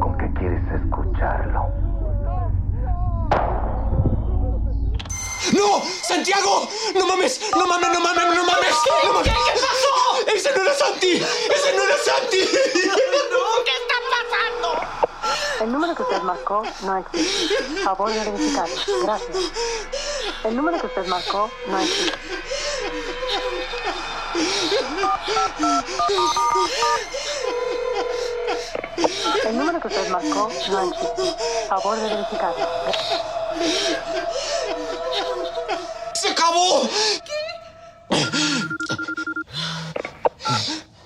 ¿Con qué quieres escucharlo? ¡No! ¡Santiago! ¡No mames! ¡No mames! ¡No mames! ¡No mames! ¿Qué? ¡No mames! ¿Qué? ¿Qué pasó? ¡Ese no era Santi! ¡Ese no era Santi! No, ¿qué está pasando? El número que usted marcó no existe. Favor de verificarlo. Gracias. El número que usted marcó no existe. El número que usted marcó no existe. Favor de verificarlo. ¡Se acabó!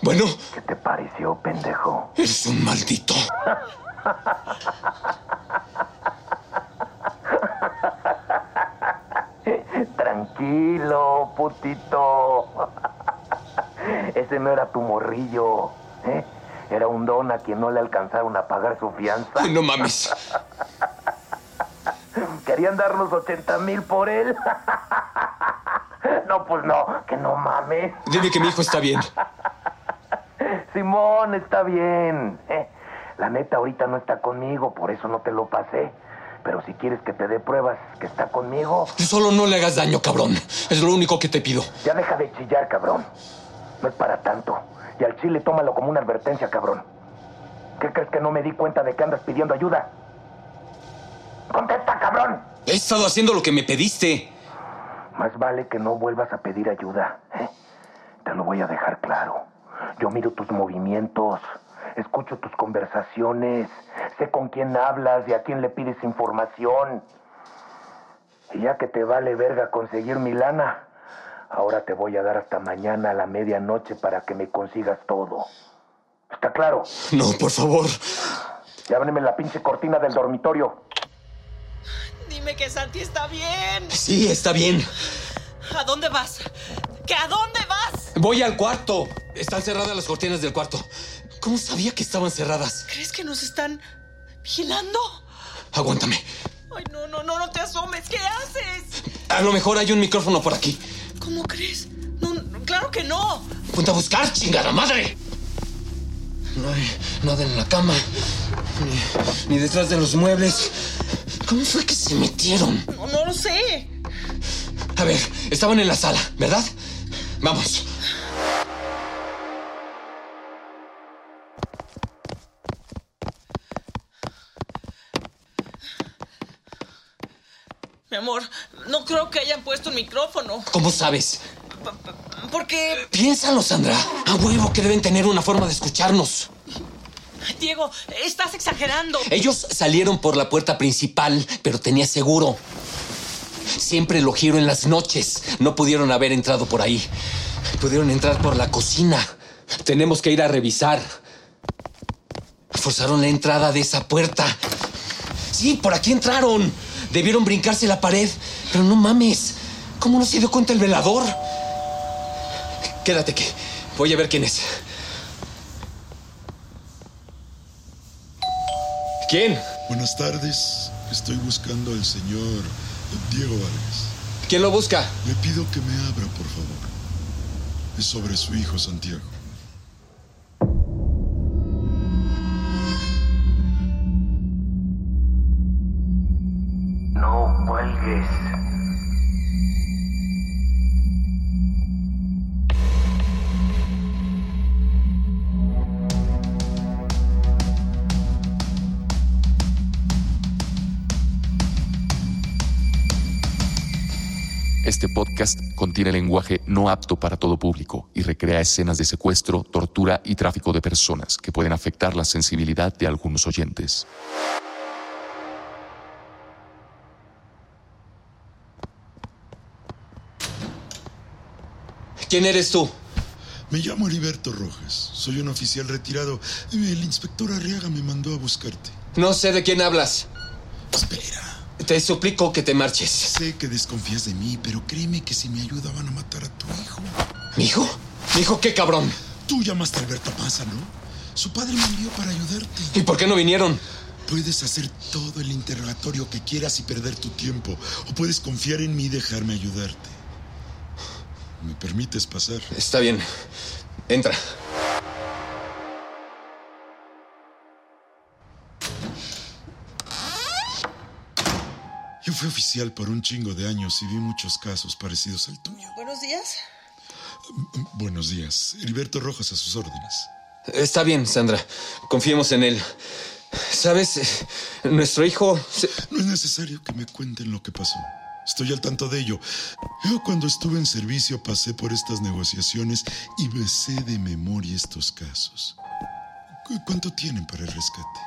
Bueno, ¿Qué te pareció, pendejo? eres un maldito. Tranquilo, putito. No era tu morrillo, ¿eh? Era un don a quien no le alcanzaron a pagar su fianza. Ay, no mames. Querían darnos 80 mil por él. No, pues no, que no mames. Dime que mi hijo está bien. Simón, está bien. ¿eh? La neta ahorita no está conmigo, por eso no te lo pasé. Pero si quieres que te dé pruebas que está conmigo, Solo no le hagas daño, cabrón. Es lo único que te pido. ya deja de chillar, cabrón. No es para tanto. Y al chile tómalo como una advertencia, cabrón. ¿Qué crees que no me di cuenta de que andas pidiendo ayuda? ¡Contesta, cabrón! He estado haciendo lo que me pediste. Más vale que no vuelvas a pedir ayuda. ¿eh? Te lo voy a dejar claro. Yo miro tus movimientos, escucho tus conversaciones, sé con quién hablas y a quién le pides información. Y ya que te vale verga conseguir mi lana, ahora te voy a dar hasta mañana a la medianoche para que me consigas todo. ¿Está claro? No, por favor. Y ábreme la pinche cortina del dormitorio. Dime que Santi está bien. Sí, está bien. ¿A dónde vas? ¿Que a dónde vas? Voy al cuarto. Están cerradas las cortinas del cuarto. ¿Cómo sabía que estaban cerradas? ¿Crees que nos están vigilando? Aguántame. Ay, no, no, no, no te asomes. ¿Qué haces? A lo mejor hay un micrófono por aquí. ¿Cómo crees? No, no, claro que no. Ponte a buscar, chingada madre. No hay nada en la cama. Ni, ni detrás de los muebles. ¿Cómo fue que se metieron? No, no lo sé. A ver, estaban en la sala, ¿verdad? Vamos. Mi amor, no creo que hayan puesto un micrófono. ¿Cómo sabes? Porque, Piénsalo, Sandra. A huevo que deben tener una forma de escucharnos. Diego, estás exagerando. Ellos salieron por la puerta principal, pero tenía seguro. Siempre lo giro en las noches. No pudieron haber entrado por ahí. Pudieron entrar por la cocina. Tenemos que ir a revisar. Forzaron la entrada de esa puerta. Sí, por aquí entraron. Debieron brincarse la pared. Pero no mames. ¿Cómo no se dio cuenta el velador? Quédate que voy a ver quién es. ¿Quién? Buenas tardes. Estoy buscando al señor Diego Vargas. ¿Quién lo busca? Le pido que me abra, por favor. Es sobre su hijo Santiago. Este podcast contiene lenguaje no apto para todo público y recrea escenas de secuestro, tortura y tráfico de personas que pueden afectar la sensibilidad de algunos oyentes. ¿Quién eres tú? Me llamo Heriberto Rojas. Soy un oficial retirado. El inspector Arriaga me mandó a buscarte. No sé de quién hablas. Espera. Te suplico que te marches. Sé que desconfías de mí, pero créeme que si me ayuda van a matar a tu hijo. ¿Mi hijo? ¿Mi hijo qué cabrón? Tú llamaste a Alberto Maza, ¿no? Su padre me envió para ayudarte. ¿Y por qué no vinieron? Puedes hacer todo el interrogatorio que quieras y perder tu tiempo. O puedes confiar en mí y dejarme ayudarte. ¿Me permites pasar? Está bien. Entra. Yo fui oficial por un chingo de años y vi muchos casos parecidos al tuyo. Buenos días. Buenos días. Heriberto Rojas a sus órdenes. Está bien, Sandra. Confiemos en él. Sabes, nuestro hijo... No es necesario que me cuenten lo que pasó. Estoy al tanto de ello. Yo cuando estuve en servicio pasé por estas negociaciones y me sé de memoria estos casos. ¿Cu- ¿Cuánto tienen para el rescate?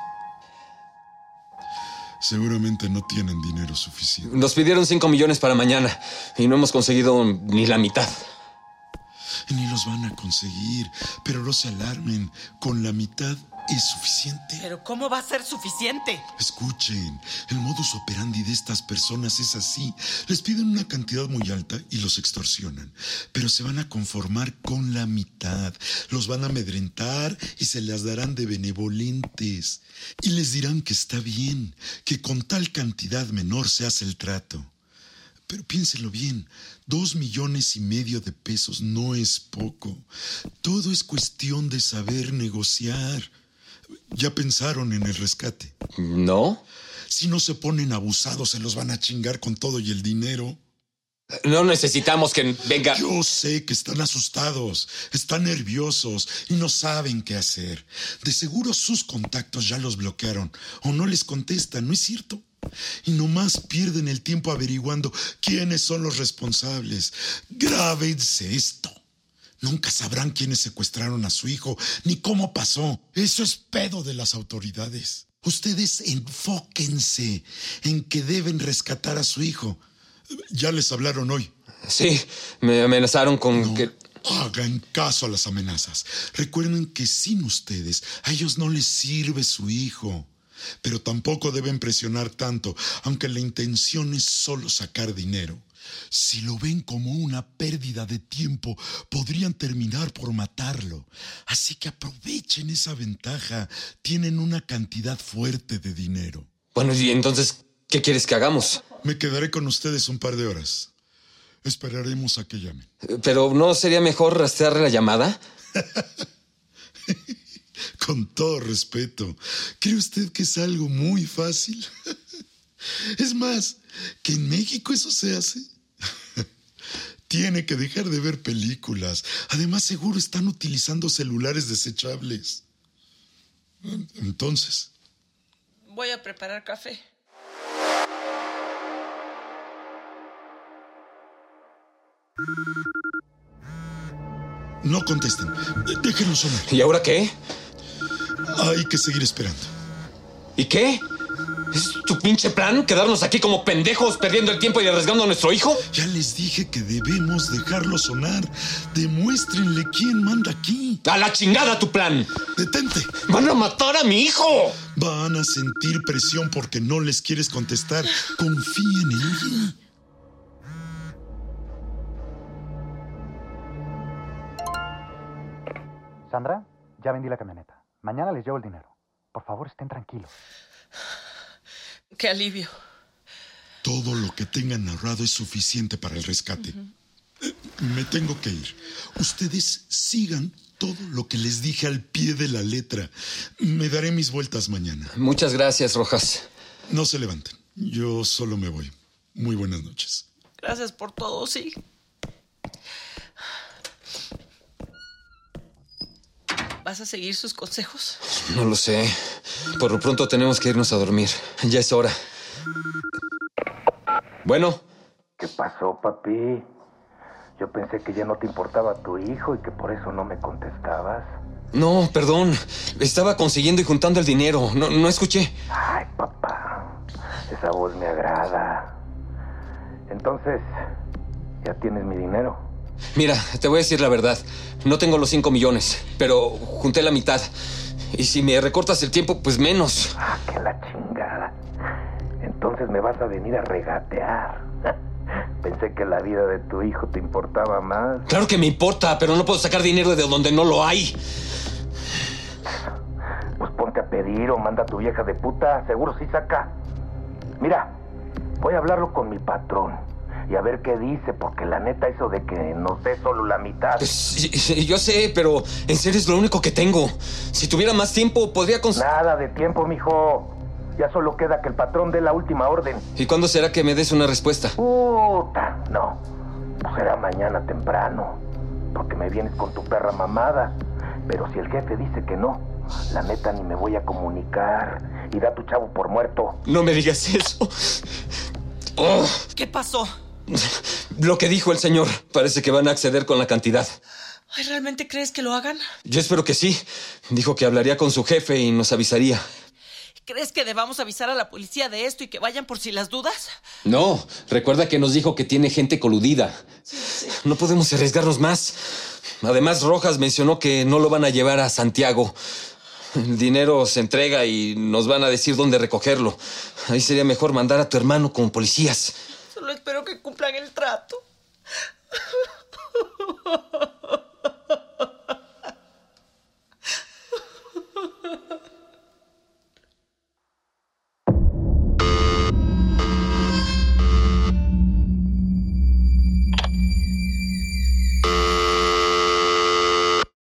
Seguramente no tienen dinero suficiente. Nos pidieron 5 millones para mañana y no hemos conseguido ni la mitad. Ni los van a conseguir. Pero no se alarmen. Con la mitad es suficiente. Pero ¿cómo va a ser suficiente? Escuchen, el modus operandi de estas personas es así. Les piden una cantidad muy alta y los extorsionan, pero se van a conformar con la mitad. Los van a amedrentar y se las darán de benevolentes. Y les dirán que está bien, que con tal cantidad menor se hace el trato. Pero piénselo bien, dos millones y medio de pesos no es poco. Todo es cuestión de saber negociar. ¿Ya pensaron en el rescate? ¿No? Si no se ponen abusados, se los van a chingar con todo y el dinero. No necesitamos que venga... Yo sé que están asustados, están nerviosos y no saben qué hacer. De seguro sus contactos ya los bloquearon o no les contestan, ¿no es cierto? Y nomás pierden el tiempo averiguando quiénes son los responsables. Grábense esto. Nunca sabrán quiénes secuestraron a su hijo ni cómo pasó. Eso es pedo de las autoridades. Ustedes enfóquense en que deben rescatar a su hijo. Ya les hablaron hoy. Sí, me amenazaron con No que... hagan caso a las amenazas. Recuerden que sin ustedes a ellos no les sirve su hijo. Pero tampoco deben presionar tanto, aunque la intención es solo sacar dinero. Si lo ven como una pérdida de tiempo, podrían terminar por matarlo. Así que aprovechen esa ventaja. Tienen una cantidad fuerte de dinero. Bueno, y entonces, ¿qué quieres que hagamos? Me quedaré con ustedes un par de horas. Esperaremos a que llamen. Pero ¿no sería mejor rastrear la llamada? Con todo respeto, ¿cree usted que es algo muy fácil? Es más, que en México eso se hace. Tiene que dejar de ver películas. Además, seguro están utilizando celulares desechables. Entonces, Voy a preparar café. No contesten. Déjenlo sonar. ¿Y ahora qué? Hay que seguir esperando. ¿Y qué? ¿Es tu pinche plan? ¿Quedarnos aquí como pendejos perdiendo el tiempo y arriesgando a nuestro hijo? Ya les dije que debemos dejarlo sonar. Demuéstrenle quién manda aquí. ¡A la chingada tu plan! Detente. ¡Van a matar a mi hijo! Van a sentir presión porque no les quieres contestar. Confíen en ella. Sandra, ya vendí la camioneta. Mañana les llevo el dinero. Por favor, estén tranquilos. Qué alivio. Todo lo que tengan ahorrado es suficiente para el rescate. Me tengo que ir. Ustedes sigan todo lo que les dije al pie de la letra. Me daré mis vueltas mañana. Muchas gracias, Rojas. No se levanten. Yo solo me voy. Muy buenas noches. Gracias por todo, sí. ¿Vas a seguir sus consejos? No lo sé. Por lo pronto tenemos que irnos a dormir. Ya es hora. Bueno, ¿Qué pasó, papi? Yo pensé que ya no te importaba tu hijo y que por eso no me contestabas. no, perdón. Estaba consiguiendo y juntando el dinero. No, no escuché. Ay, papá, esa voz me agrada. Entonces, ya tienes mi dinero. Mira, te voy a decir la verdad. No tengo los 5 millones, pero junté la mitad. Y si me recortas el tiempo, pues menos. Ah, que la chingada. Entonces me vas a venir a regatear. Pensé que la vida de tu hijo te importaba más. Claro que me importa, pero no puedo sacar dinero de donde no lo hay. Pues ponte a pedir o manda a tu vieja de puta. Seguro sí saca. Mira, voy a hablarlo con mi patrón. Y a ver qué dice, porque la neta eso de que nos dé solo la mitad. Sí, sí, yo sé, pero en serio es lo único que tengo. Si tuviera más tiempo, podría cons... Nada de tiempo, mijo. Ya solo queda que el patrón dé la última orden. ¿Y cuándo será que me des una respuesta? Puta, no. Pues será mañana temprano. Porque me vienes con tu perra mamada. Pero si el jefe dice que no, la neta ni me voy a comunicar. Y da tu chavo por muerto. No me digas eso. Oh, ¿Qué pasó? lo que dijo el señor. Parece que van a acceder con la cantidad. Ay, ¿Realmente crees que lo hagan? Yo espero que sí. Dijo que hablaría con su jefe y nos avisaría. ¿Crees que debamos avisar a la policía de esto y que vayan por si las dudas? No, recuerda que nos dijo que tiene gente coludida. No podemos arriesgarnos más. Además, Rojas mencionó que no lo van a llevar a Santiago. El dinero se entrega y nos van a decir dónde recogerlo. Ahí sería mejor mandar a tu hermano como policías. Solo espero que cumplan el trato.